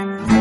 ¿Qué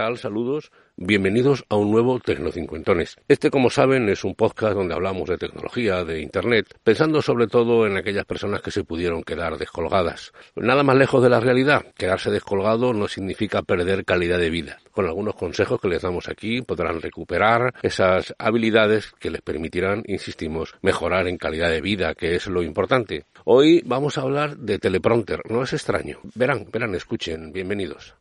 Saludos. Bienvenidos a un nuevo Tecnocincuentones. Este, como saben, es un podcast donde hablamos de tecnología, de Internet, pensando sobre todo en aquellas personas que se pudieron quedar descolgadas. Nada más lejos de la realidad. Quedarse descolgado no significa perder calidad de vida. Con algunos consejos que les damos aquí podrán recuperar esas habilidades que les permitirán, insistimos, mejorar en calidad de vida, que es lo importante. Hoy vamos a hablar de teleprompter. No es extraño. Verán, verán, escuchen. Bienvenidos.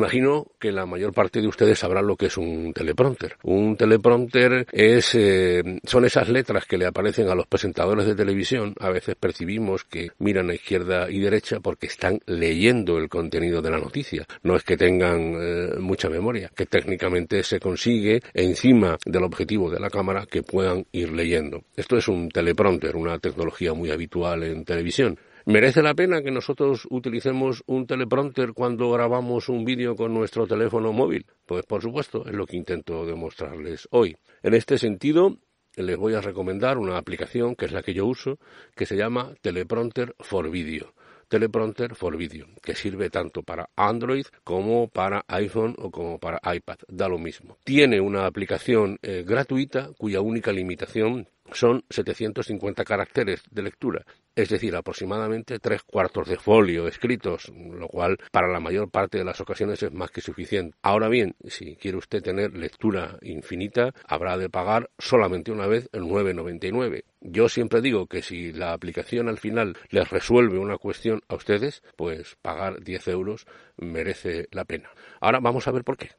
Imagino que la mayor parte de ustedes sabrán lo que es un teleprompter. Un teleprompter es, eh, son esas letras que le aparecen a los presentadores de televisión. A veces percibimos que miran a izquierda y derecha porque están leyendo el contenido de la noticia. No es que tengan eh, mucha memoria, que técnicamente se consigue encima del objetivo de la cámara que puedan ir leyendo. Esto es un teleprompter, una tecnología muy habitual en televisión. ¿Merece la pena que nosotros utilicemos un teleprompter cuando grabamos un vídeo con nuestro teléfono móvil? Pues por supuesto, es lo que intento demostrarles hoy. En este sentido, les voy a recomendar una aplicación que es la que yo uso, que se llama Teleprompter for Video. Teleprompter for Video, que sirve tanto para Android como para iPhone o como para iPad, da lo mismo. Tiene una aplicación eh, gratuita cuya única limitación son 750 caracteres de lectura, es decir, aproximadamente tres cuartos de folio escritos, lo cual para la mayor parte de las ocasiones es más que suficiente. Ahora bien, si quiere usted tener lectura infinita, habrá de pagar solamente una vez el 9,99. Yo siempre digo que si la aplicación al final les resuelve una cuestión a ustedes, pues pagar 10 euros merece la pena. Ahora vamos a ver por qué.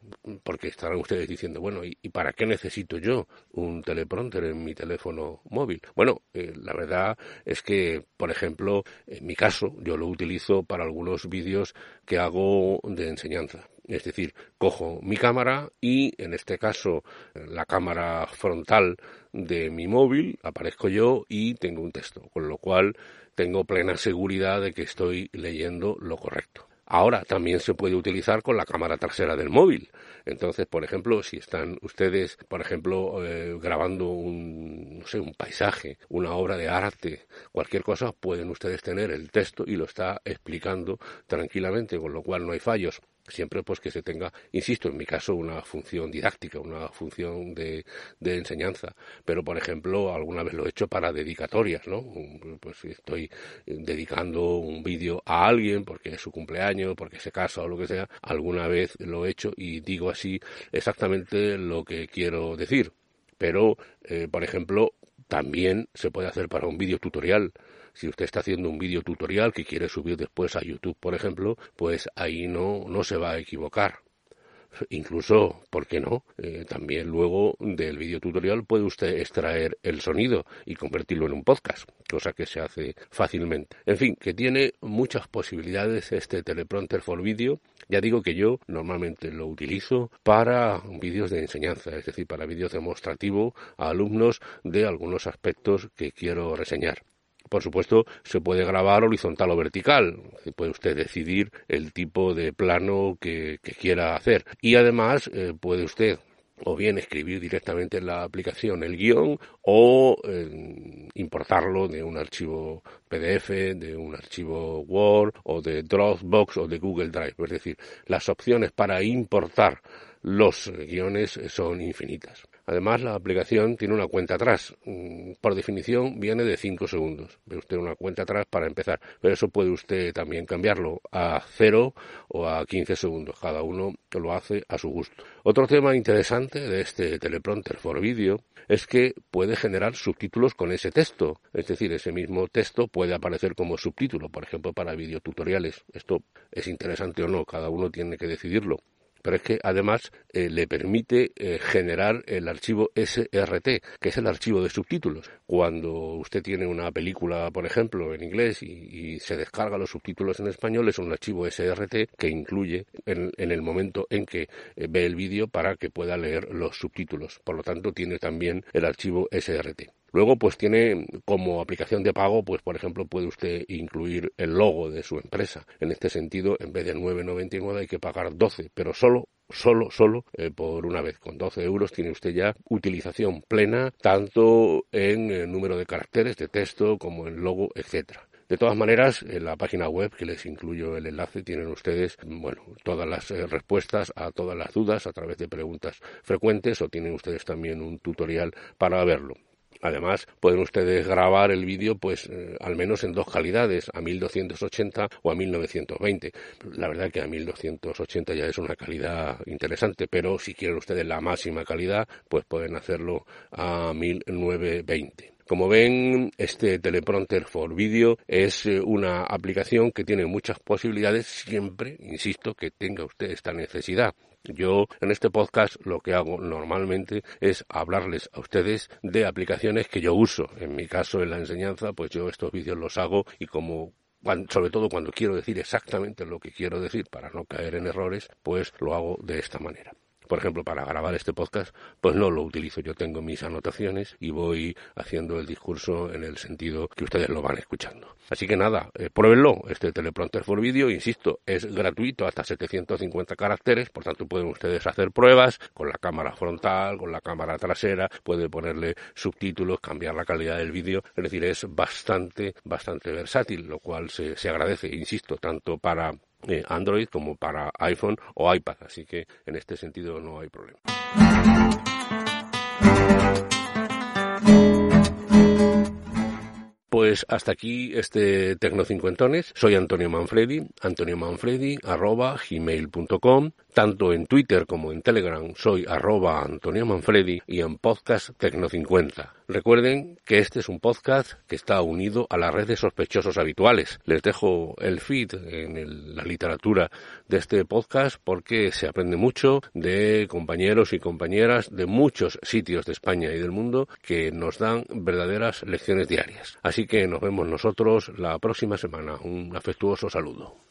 Porque estarán ustedes diciendo, bueno, ¿y, para qué necesito yo un teleprompter en mi teléfono móvil? Bueno, eh, la verdad es que, por ejemplo, en mi caso, yo lo utilizo para algunos vídeos que hago de enseñanza. Es decir, cojo mi cámara y, en este caso, la cámara frontal de mi móvil, aparezco yo y tengo un texto, con lo cual tengo plena seguridad de que estoy leyendo lo correcto. Ahora también se puede utilizar con la cámara trasera del móvil. Entonces, por ejemplo, si están ustedes, por ejemplo, eh, grabando un, no sé, un paisaje, una obra de arte, cualquier cosa, pueden ustedes tener el texto y lo está explicando tranquilamente, con lo cual no hay fallos siempre pues que se tenga, insisto, en mi caso, una función didáctica, una función de, de, enseñanza. Pero, por ejemplo, alguna vez lo he hecho para dedicatorias, ¿no? Pues estoy dedicando un vídeo a alguien porque es su cumpleaños, porque se casa o lo que sea, alguna vez lo he hecho y digo así exactamente lo que quiero decir. Pero, eh, por ejemplo, también se puede hacer para un vídeo tutorial si usted está haciendo un vídeo tutorial que quiere subir después a YouTube, por ejemplo, pues ahí no, no se va a equivocar. Incluso, ¿por qué no? Eh, también luego del vídeo tutorial puede usted extraer el sonido y convertirlo en un podcast, cosa que se hace fácilmente. En fin, que tiene muchas posibilidades este teleprompter for video. Ya digo que yo normalmente lo utilizo para vídeos de enseñanza, es decir, para vídeos demostrativos a alumnos de algunos aspectos que quiero reseñar. Por supuesto, se puede grabar horizontal o vertical. Puede usted decidir el tipo de plano que, quiera hacer. Y además eh, puede usted o bien escribir directamente en la aplicación el guion o eh, importarlo de un archivo PDF, de un archivo Word o de Dropbox o de Google Drive. Es decir, las opciones para importar los guiones son infinitas. Además, la aplicación tiene una cuenta atrás. Mm, por definición, viene de 5 segundos. Ve usted una cuenta atrás para empezar. Pero eso puede usted también cambiarlo a 0 o a 15 segundos. Cada uno lo hace a su gusto. Otro tema interesante de este teleprompter for video es que puede generar subtítulos con ese texto. Es decir, ese mismo texto puede aparecer como subtítulo, por ejemplo, para videotutoriales. Esto es interesante o no, cada uno tiene que decidirlo pero es que además eh, le permite eh, generar el archivo SRT, que es el archivo de subtítulos. Cuando usted tiene una película, por ejemplo, en inglés y, se descarga los subtítulos en español, es un archivo SRT que incluye en, el momento en que eh, ve el vídeo para que pueda leer los subtítulos. Por lo tanto, tiene también el archivo SRT. Luego, pues tiene como aplicación de pago, pues por ejemplo, puede usted incluir el logo de su empresa. En este sentido, en vez de 9,99 hay que pagar 12, pero solo solo, solo eh, por una vez. Con 12 euros tiene usted ya utilización plena, tanto en el número de caracteres de texto como en logo, etcétera. De todas maneras, en la página web, que les incluyo el enlace, tienen ustedes, bueno, todas las eh, respuestas a todas las dudas a través de preguntas frecuentes o tienen ustedes también un tutorial para verlo. Además, pueden ustedes grabar el vídeo, pues, eh, al menos en dos calidades, a 1280 o a 1920. La verdad que a 1280 ya es una calidad interesante, pero si quieren ustedes la máxima calidad, pues pueden hacerlo a 1920. Como ven, este teleprompter for video es eh, una aplicación que tiene muchas posibilidades siempre, insisto, que tenga usted esta necesidad. Yo en este podcast lo que hago normalmente es hablarles a ustedes de aplicaciones que yo uso. En mi caso, en la enseñanza, pues yo estos vídeos los hago y como sobre todo cuando quiero decir exactamente lo que quiero decir para no caer en errores, pues lo hago de esta manera por ejemplo, para grabar este podcast, pues no lo utilizo. Yo tengo mis anotaciones y voy haciendo el discurso en el sentido que ustedes lo van escuchando. Así que nada, eh, pruébenlo. Este teleprompter for video, insisto, es gratuito hasta 750 caracteres, por tanto pueden ustedes hacer pruebas con la cámara frontal, con la cámara trasera, pueden ponerle subtítulos, cambiar la calidad del vídeo, es decir, es bastante, bastante versátil, lo cual se, se agradece, insisto, tanto para eh, Android como para iPhone o iPad, así que en este sentido no hay problema. Pues hasta aquí este Tecnocincuentones. Soy Antonio Manfredi, Antonio Manfredi, arroba gmail.com. Tanto en Twitter como en Telegram soy arroba Antonio Manfredi y en podcast Tecno50. Recuerden que este es un podcast que está unido a la red de sospechosos habituales. Les dejo el feed en la literatura de este podcast porque se aprende mucho de compañeros y compañeras de muchos sitios de España y del mundo que nos dan verdaderas lecciones diarias. Así que nos vemos nosotros la próxima semana. Un afectuoso saludo.